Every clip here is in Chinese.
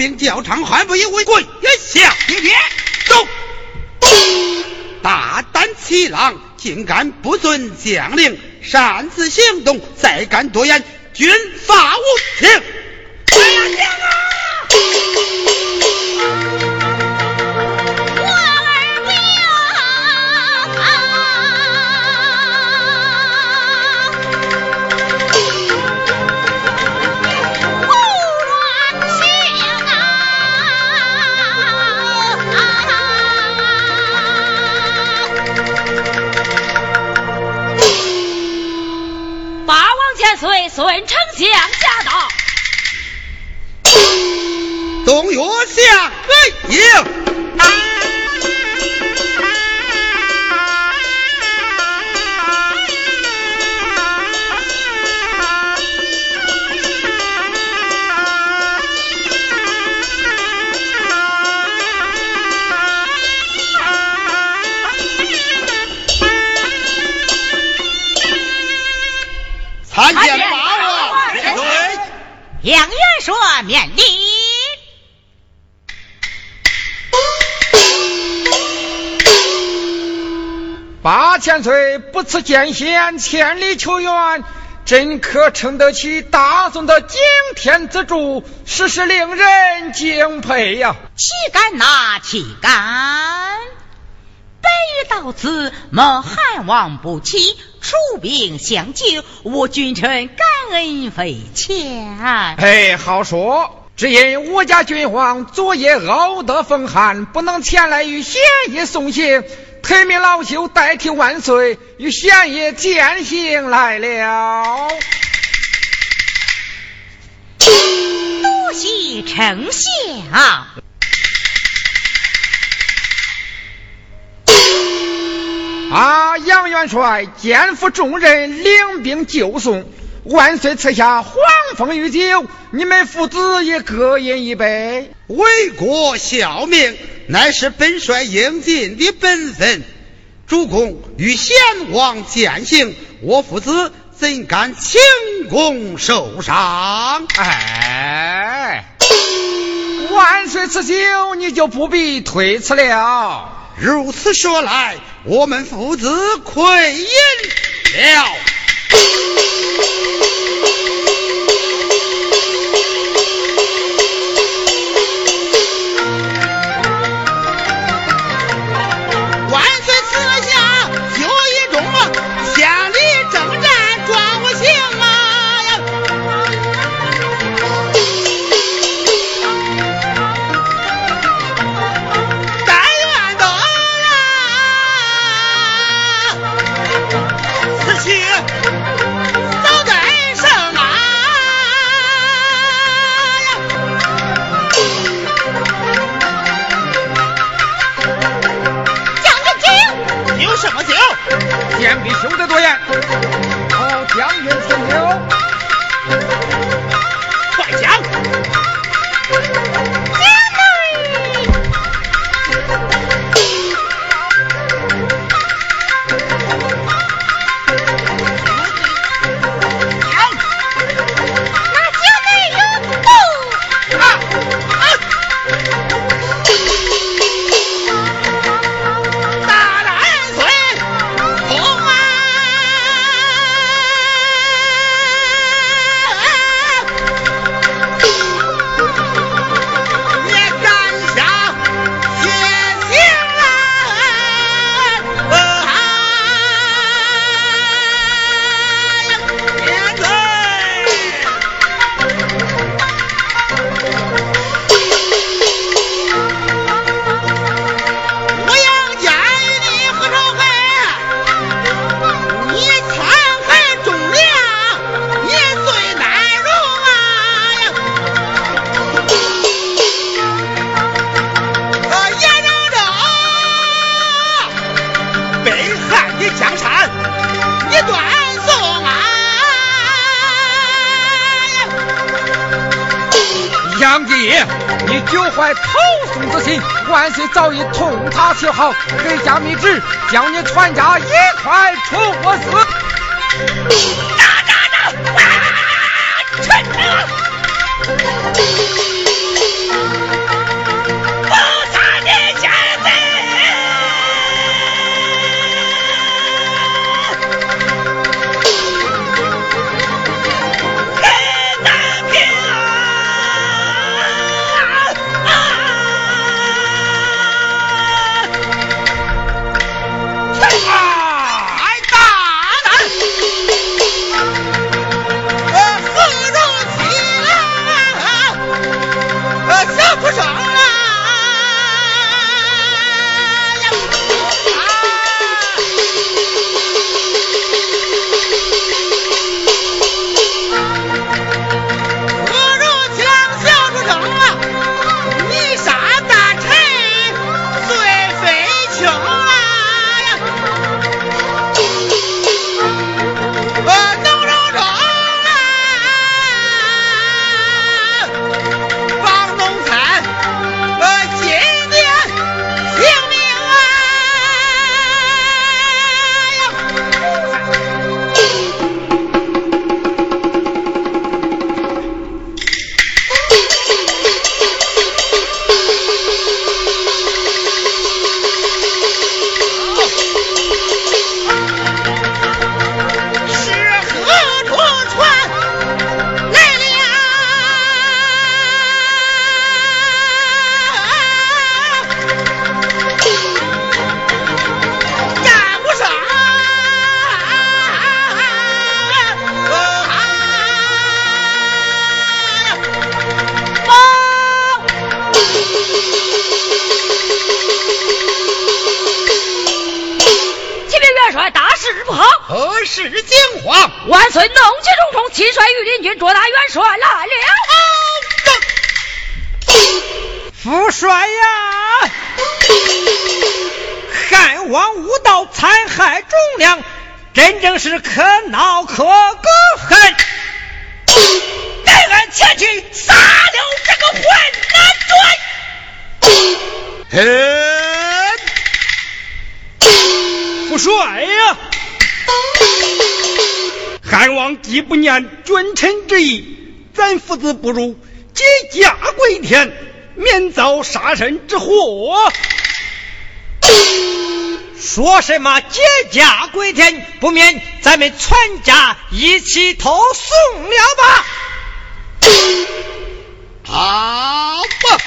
兵教场，还不以为贵？下爹爹，走。大胆欺狼，竟敢不遵将令，擅自行动，再敢多言，军法无情。哎呀，啊！随孙丞相参见八王千岁，杨元说免礼。八千岁不辞艰险，千里求援，真可称得起大宋的惊天之柱，实是令人敬佩呀！岂敢呐，岂敢！本欲到此，蒙汉王不弃，出兵相救，我君臣感恩匪浅。哎，好说。只因我家君皇昨夜熬得风寒，不能前来与贤爷送行，特命老朽代替万岁与贤爷践行来了。多谢丞相。啊，杨元帅肩负重任，领兵救宋，万岁赐下黄蜂御酒，你们父子也各饮一杯，为国效命，乃是本帅应尽的本分。主公与贤王践行，我父子怎敢轻功受伤？哎，万岁赐酒，你就不必推辞了。如此说来，我们父子愧饮了。林军卓大元帅来了，副帅呀，汉王无道，残害忠良，真正是可恼可。君臣之意咱父子不如结家归田，免遭杀身之祸。说什么结家归田，不免咱们全家一起投送了吧？好吧。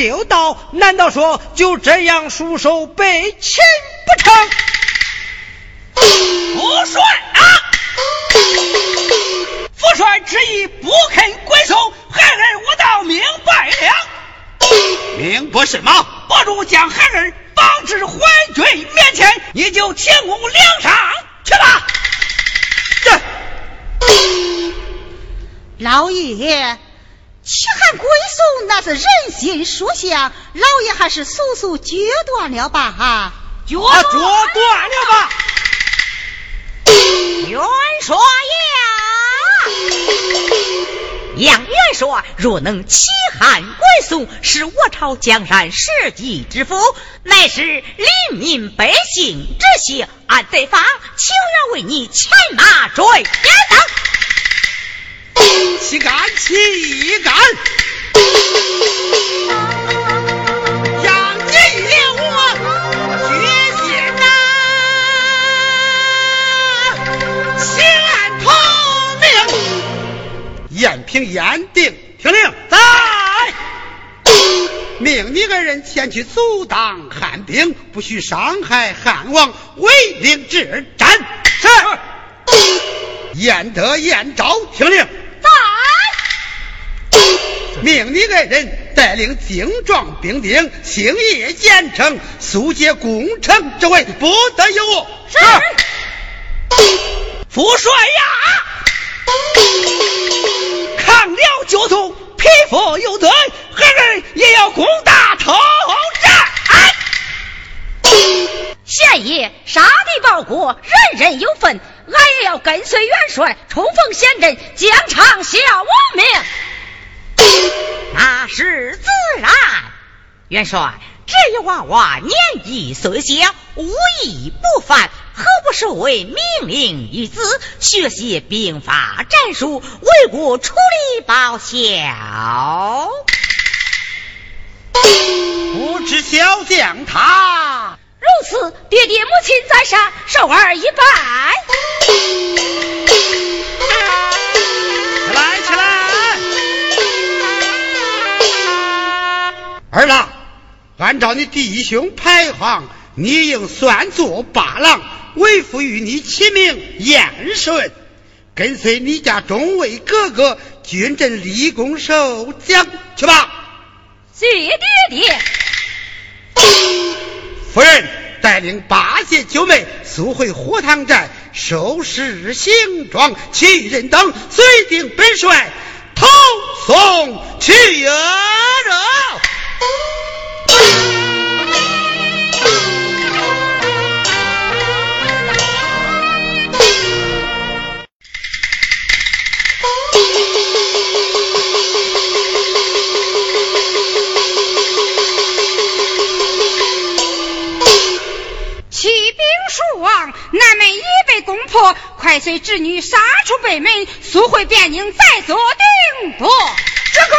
就到，难道说就这样束手被擒不成？不帅啊！父帅之意不肯归顺，孩儿我倒明白了。明白什么？不如将孩儿绑至淮军面前，你就天公梁上去吧。这老爷，去汉归宋那是人心所向，老爷还是速速决断了吧哈。决啊，决断了吧！元帅呀，杨元帅若能欺汉归宋，是我朝江山社稷之福，乃是黎民百姓之幸，俺在方情愿为你牵马追等。岂敢岂敢！杨金爷我决心呐，先投命。延平燕定，听令，在。命你二人前去阻挡汉兵，不许伤害汉王，为令之战。是。燕德、燕昭，听令，在。命你爱人带领精壮兵丁，星夜兼程，速解攻城之位，不得有误。是。父帅呀，抗辽就送，匹夫有罪，孩儿也要攻打头战。县爷，杀敌报国，人人有份，俺也要跟随元帅冲锋陷阵，疆场效我命。那是自然。元帅，这一娃娃年纪虽小，武艺不凡，何不收为命令于子，学习兵法战术，为国出力报效？不知小将他如此，爹爹母亲在上，受儿一拜。起来，起来！儿郎，按照你弟兄排行，你应算作八郎，为父与你起名燕顺，跟随你家中尉哥哥军阵立功受奖去吧。谢爹爹。夫人带领八戒九妹速回火塘寨收拾行装，其余人等随定本帅投送去呀！启禀叔王，南门已被攻破，快随侄女杀出北门，速回汴京，再做定夺。这个。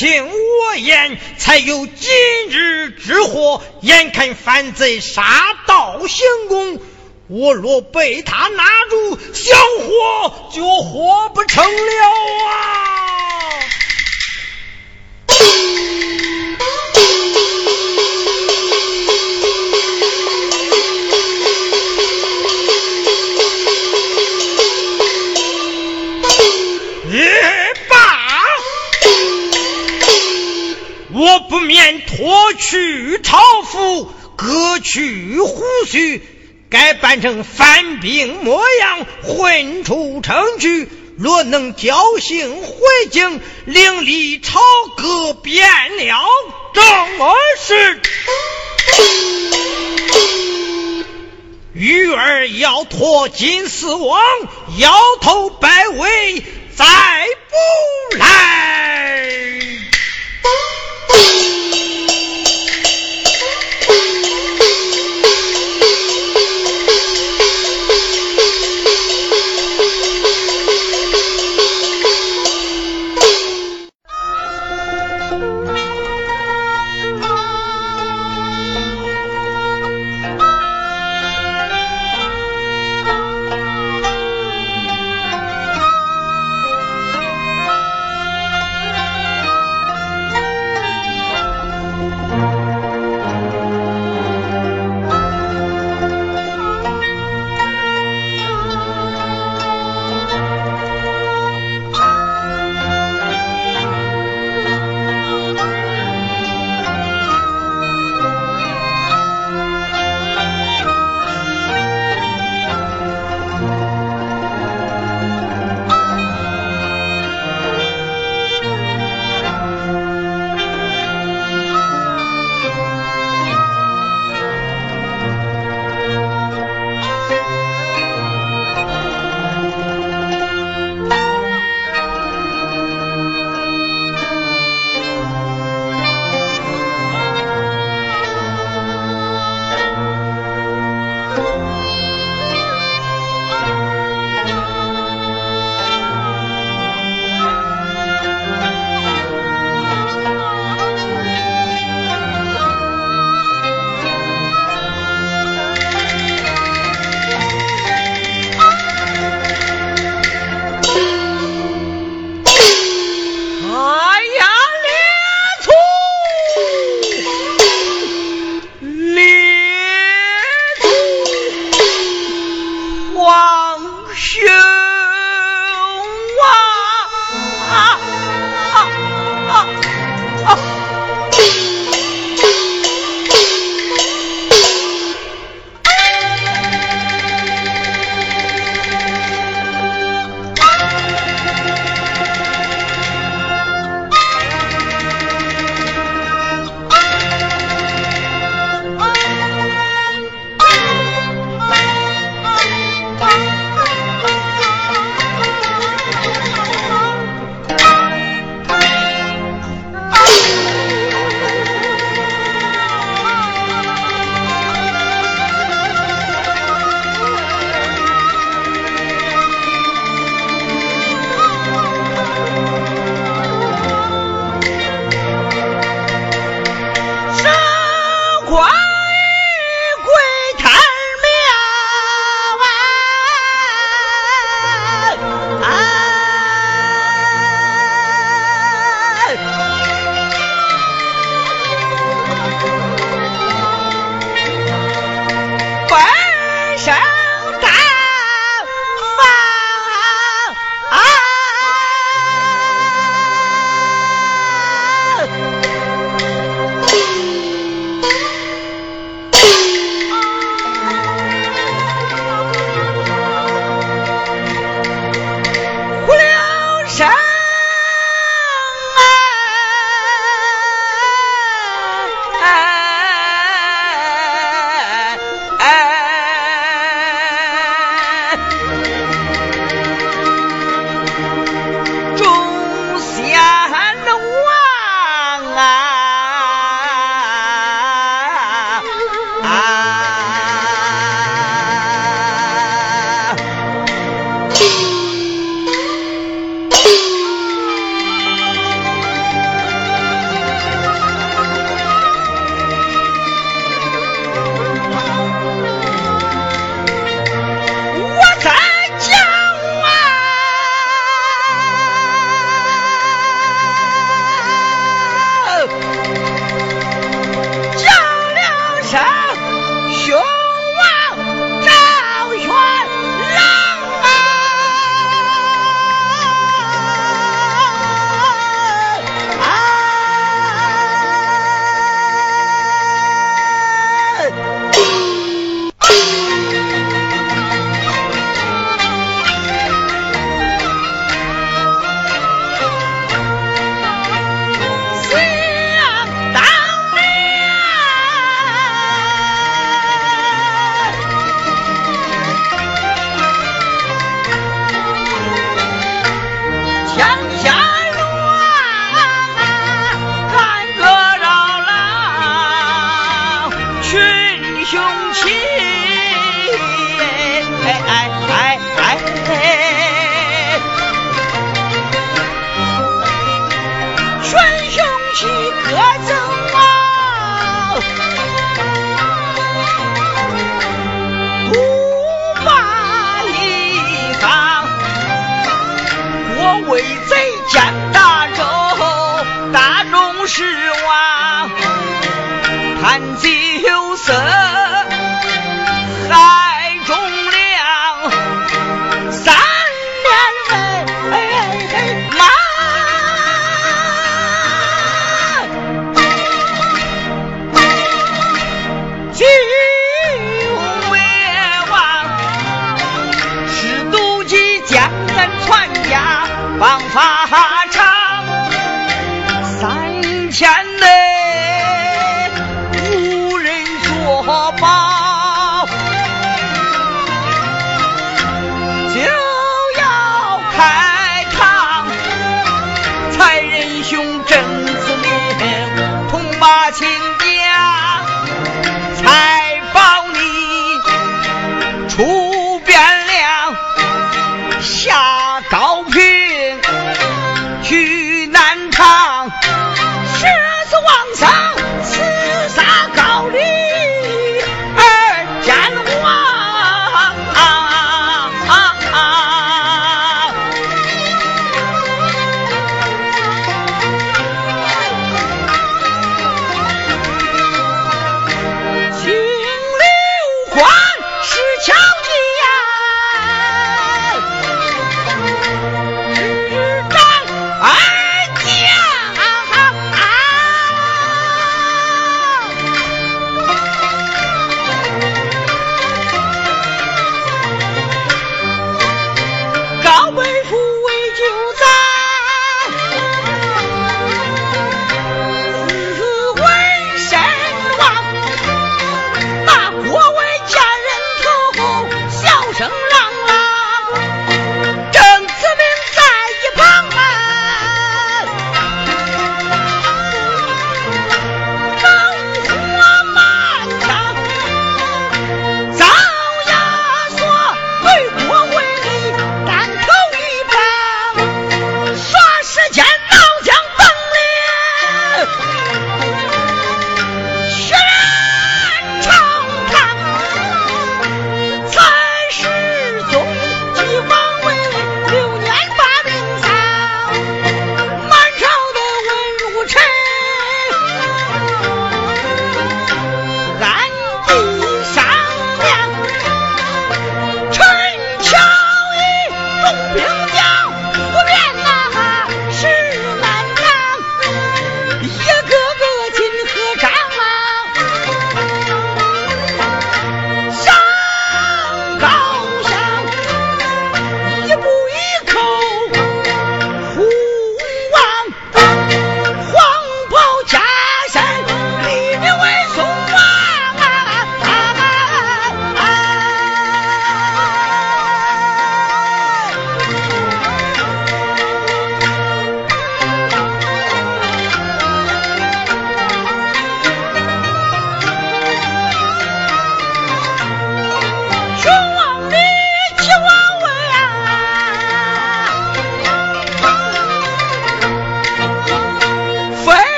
听我言，才有今日之祸。眼看反贼杀到行宫，我若被他拿住，想活就活不成了啊！我不免脱去朝服，割去胡须，改扮成犯兵模样，混出城去。若能侥幸回京，另立朝歌，变了正事。玉儿要托金丝网，摇头摆尾。再不来。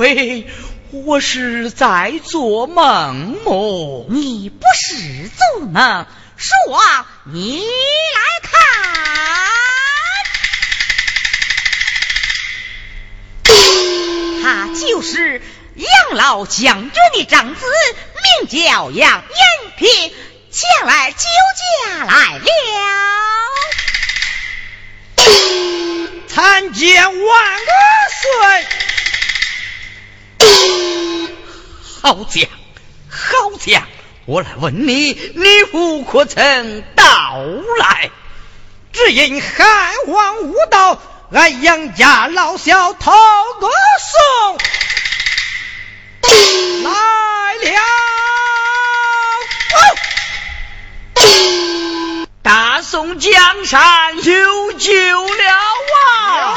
非我是在做梦么？你不是做梦，双，你来看。他就是杨老将军的长子，名叫杨延平，前来救驾来了。参见万岁！好将，好将，我来问你，你父可曾到来？只因汉王无道。俺杨家老小头个送来了，大宋江山有救了啊！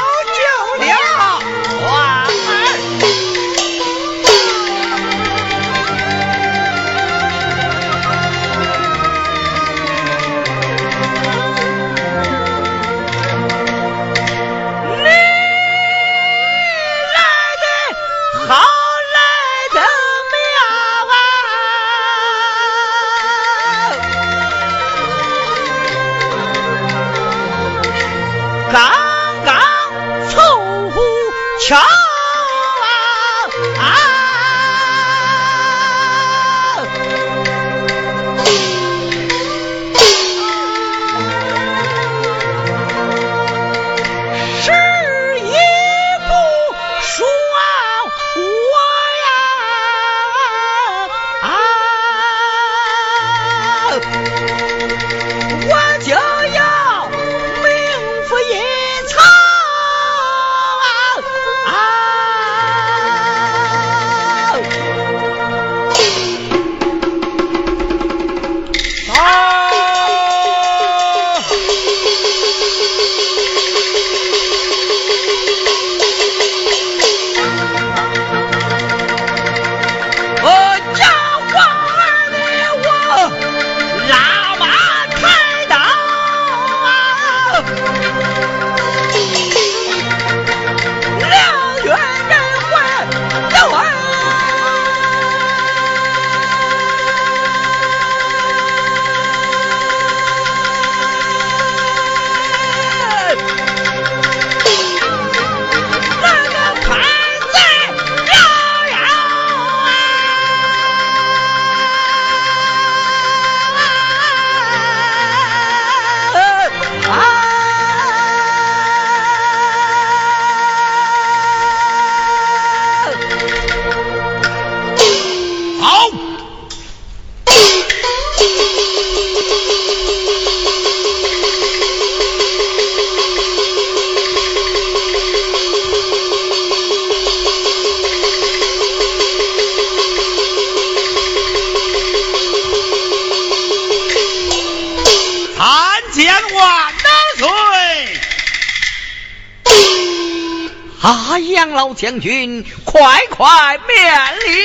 将军，快快免礼，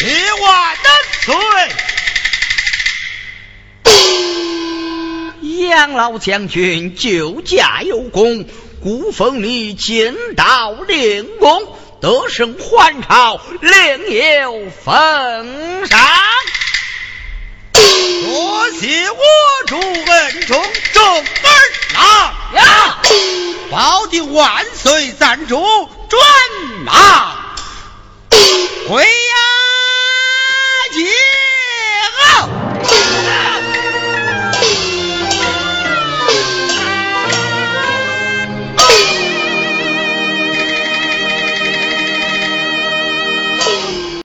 谢万岁！杨老将军救驾有功，故封你进道令公，得胜还朝，另有封赏。多谢我主恩重，众儿郎呀，保定万岁，赞助。转